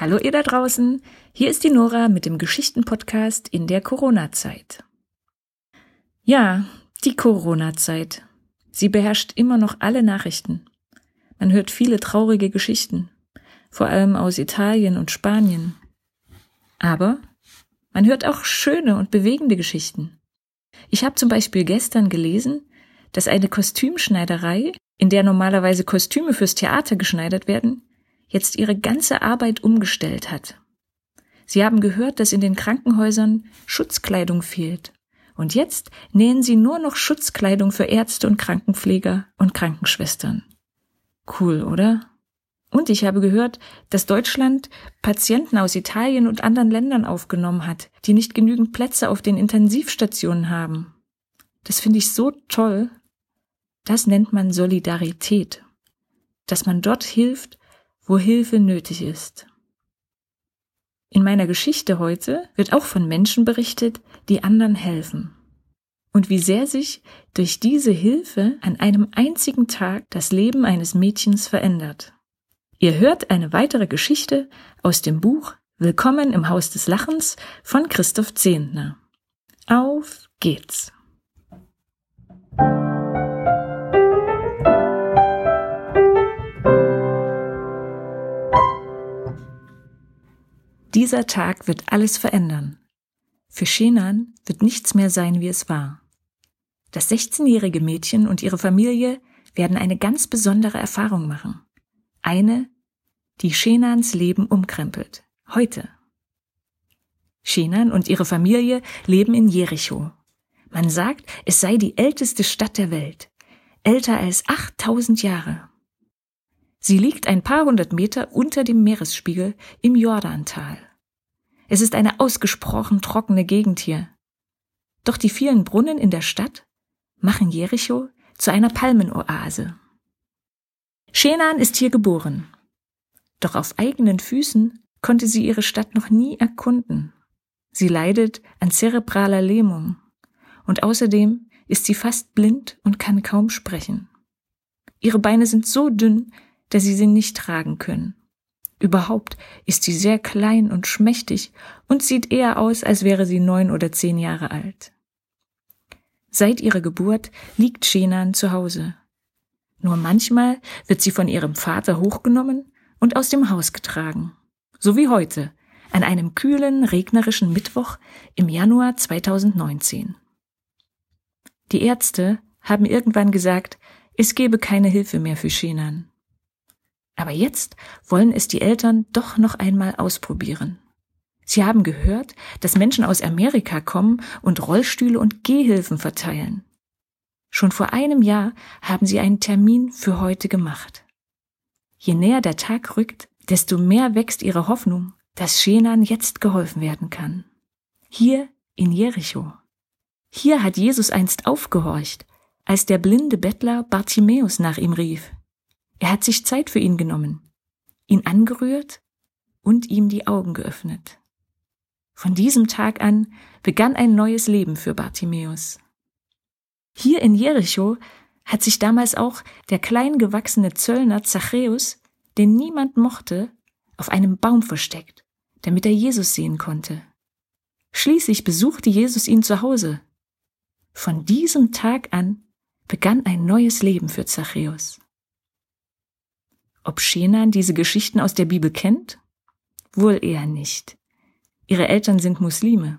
Hallo ihr da draußen, hier ist die Nora mit dem Geschichtenpodcast in der Corona-Zeit. Ja, die Corona-Zeit. Sie beherrscht immer noch alle Nachrichten. Man hört viele traurige Geschichten, vor allem aus Italien und Spanien. Aber man hört auch schöne und bewegende Geschichten. Ich habe zum Beispiel gestern gelesen, dass eine Kostümschneiderei, in der normalerweise Kostüme fürs Theater geschneidert werden, jetzt ihre ganze Arbeit umgestellt hat. Sie haben gehört, dass in den Krankenhäusern Schutzkleidung fehlt. Und jetzt nähen sie nur noch Schutzkleidung für Ärzte und Krankenpfleger und Krankenschwestern. Cool, oder? Und ich habe gehört, dass Deutschland Patienten aus Italien und anderen Ländern aufgenommen hat, die nicht genügend Plätze auf den Intensivstationen haben. Das finde ich so toll. Das nennt man Solidarität. Dass man dort hilft, wo Hilfe nötig ist. In meiner Geschichte heute wird auch von Menschen berichtet, die anderen helfen. Und wie sehr sich durch diese Hilfe an einem einzigen Tag das Leben eines Mädchens verändert. Ihr hört eine weitere Geschichte aus dem Buch Willkommen im Haus des Lachens von Christoph Zehntner. Auf geht's! Dieser Tag wird alles verändern. Für Shenan wird nichts mehr sein, wie es war. Das 16-jährige Mädchen und ihre Familie werden eine ganz besondere Erfahrung machen. Eine, die Shenans Leben umkrempelt. Heute. Shenan und ihre Familie leben in Jericho. Man sagt, es sei die älteste Stadt der Welt. Älter als 8000 Jahre. Sie liegt ein paar hundert Meter unter dem Meeresspiegel im Jordantal. Es ist eine ausgesprochen trockene Gegend hier. Doch die vielen Brunnen in der Stadt machen Jericho zu einer Palmenoase. Shenan ist hier geboren. Doch auf eigenen Füßen konnte sie ihre Stadt noch nie erkunden. Sie leidet an zerebraler Lähmung und außerdem ist sie fast blind und kann kaum sprechen. Ihre Beine sind so dünn, dass sie sie nicht tragen können. Überhaupt ist sie sehr klein und schmächtig und sieht eher aus, als wäre sie neun oder zehn Jahre alt. Seit ihrer Geburt liegt Shenan zu Hause. Nur manchmal wird sie von ihrem Vater hochgenommen und aus dem Haus getragen. So wie heute, an einem kühlen, regnerischen Mittwoch im Januar 2019. Die Ärzte haben irgendwann gesagt, es gebe keine Hilfe mehr für Shenan. Aber jetzt wollen es die Eltern doch noch einmal ausprobieren. Sie haben gehört, dass Menschen aus Amerika kommen und Rollstühle und Gehhilfen verteilen. Schon vor einem Jahr haben sie einen Termin für heute gemacht. Je näher der Tag rückt, desto mehr wächst ihre Hoffnung, dass Shenan jetzt geholfen werden kann. Hier in Jericho. Hier hat Jesus einst aufgehorcht, als der blinde Bettler Bartimäus nach ihm rief. Er hat sich Zeit für ihn genommen, ihn angerührt und ihm die Augen geöffnet. Von diesem Tag an begann ein neues Leben für Bartimäus. Hier in Jericho hat sich damals auch der klein gewachsene Zöllner Zachäus, den niemand mochte, auf einem Baum versteckt, damit er Jesus sehen konnte. Schließlich besuchte Jesus ihn zu Hause. Von diesem Tag an begann ein neues Leben für Zachäus. Ob Shenan diese Geschichten aus der Bibel kennt? Wohl eher nicht. Ihre Eltern sind Muslime.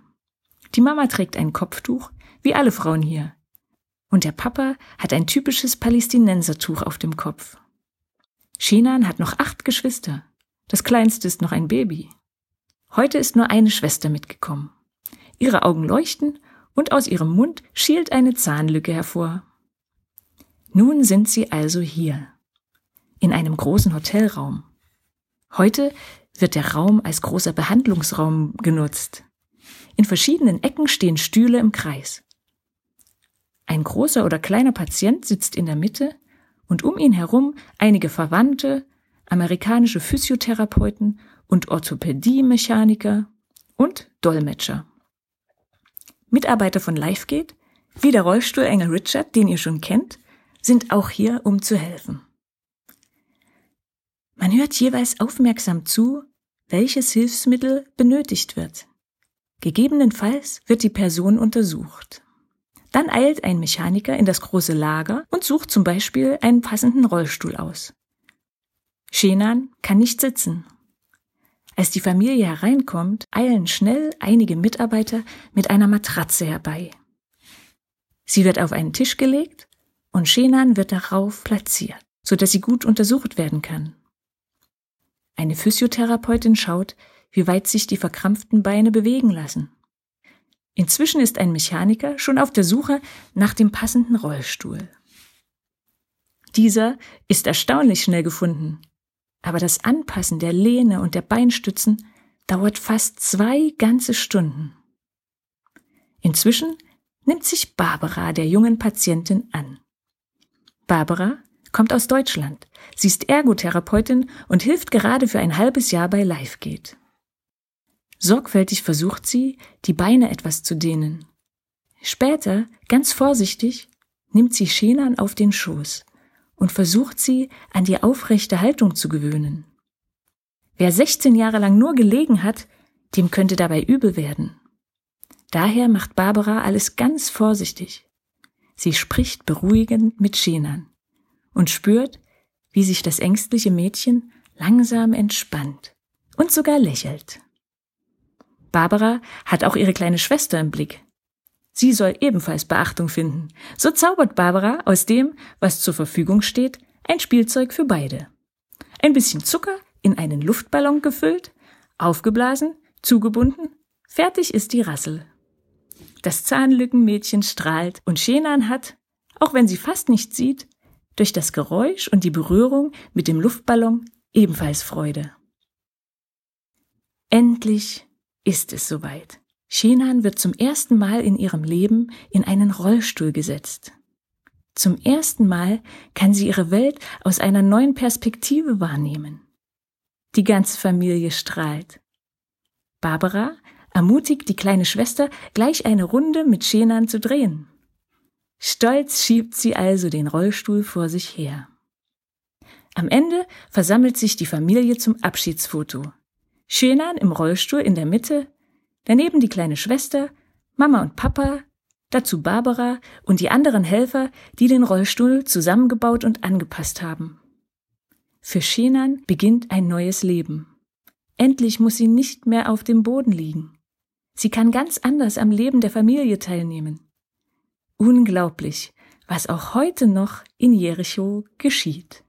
Die Mama trägt ein Kopftuch, wie alle Frauen hier. Und der Papa hat ein typisches Palästinensertuch auf dem Kopf. Shenan hat noch acht Geschwister. Das kleinste ist noch ein Baby. Heute ist nur eine Schwester mitgekommen. Ihre Augen leuchten und aus ihrem Mund schielt eine Zahnlücke hervor. Nun sind sie also hier in einem großen Hotelraum. Heute wird der Raum als großer Behandlungsraum genutzt. In verschiedenen Ecken stehen Stühle im Kreis. Ein großer oder kleiner Patient sitzt in der Mitte und um ihn herum einige Verwandte, amerikanische Physiotherapeuten und Orthopädie-Mechaniker und Dolmetscher. Mitarbeiter von LifeGate, wie der Rollstuhlengel Richard, den ihr schon kennt, sind auch hier, um zu helfen. Man hört jeweils aufmerksam zu, welches Hilfsmittel benötigt wird. Gegebenenfalls wird die Person untersucht. Dann eilt ein Mechaniker in das große Lager und sucht zum Beispiel einen passenden Rollstuhl aus. Shenan kann nicht sitzen. Als die Familie hereinkommt, eilen schnell einige Mitarbeiter mit einer Matratze herbei. Sie wird auf einen Tisch gelegt und Shenan wird darauf platziert, so dass sie gut untersucht werden kann. Eine Physiotherapeutin schaut, wie weit sich die verkrampften Beine bewegen lassen. Inzwischen ist ein Mechaniker schon auf der Suche nach dem passenden Rollstuhl. Dieser ist erstaunlich schnell gefunden, aber das Anpassen der Lehne und der Beinstützen dauert fast zwei ganze Stunden. Inzwischen nimmt sich Barbara der jungen Patientin an. Barbara kommt aus Deutschland. Sie ist Ergotherapeutin und hilft gerade für ein halbes Jahr bei LiveGate. Sorgfältig versucht sie, die Beine etwas zu dehnen. Später, ganz vorsichtig, nimmt sie Shenan auf den Schoß und versucht sie an die aufrechte Haltung zu gewöhnen. Wer 16 Jahre lang nur gelegen hat, dem könnte dabei übel werden. Daher macht Barbara alles ganz vorsichtig. Sie spricht beruhigend mit Shenan und spürt, wie sich das ängstliche Mädchen langsam entspannt und sogar lächelt. Barbara hat auch ihre kleine Schwester im Blick. Sie soll ebenfalls Beachtung finden. So zaubert Barbara aus dem, was zur Verfügung steht, ein Spielzeug für beide. Ein bisschen Zucker in einen Luftballon gefüllt, aufgeblasen, zugebunden, fertig ist die Rassel. Das Zahnlückenmädchen strahlt und Shenan hat, auch wenn sie fast nicht sieht, durch das Geräusch und die Berührung mit dem Luftballon ebenfalls Freude. Endlich ist es soweit. Shenan wird zum ersten Mal in ihrem Leben in einen Rollstuhl gesetzt. Zum ersten Mal kann sie ihre Welt aus einer neuen Perspektive wahrnehmen. Die ganze Familie strahlt. Barbara ermutigt die kleine Schwester, gleich eine Runde mit Shenan zu drehen. Stolz schiebt sie also den Rollstuhl vor sich her. Am Ende versammelt sich die Familie zum Abschiedsfoto. Shenan im Rollstuhl in der Mitte, daneben die kleine Schwester, Mama und Papa, dazu Barbara und die anderen Helfer, die den Rollstuhl zusammengebaut und angepasst haben. Für Shenan beginnt ein neues Leben. Endlich muss sie nicht mehr auf dem Boden liegen. Sie kann ganz anders am Leben der Familie teilnehmen. Unglaublich, was auch heute noch in Jericho geschieht.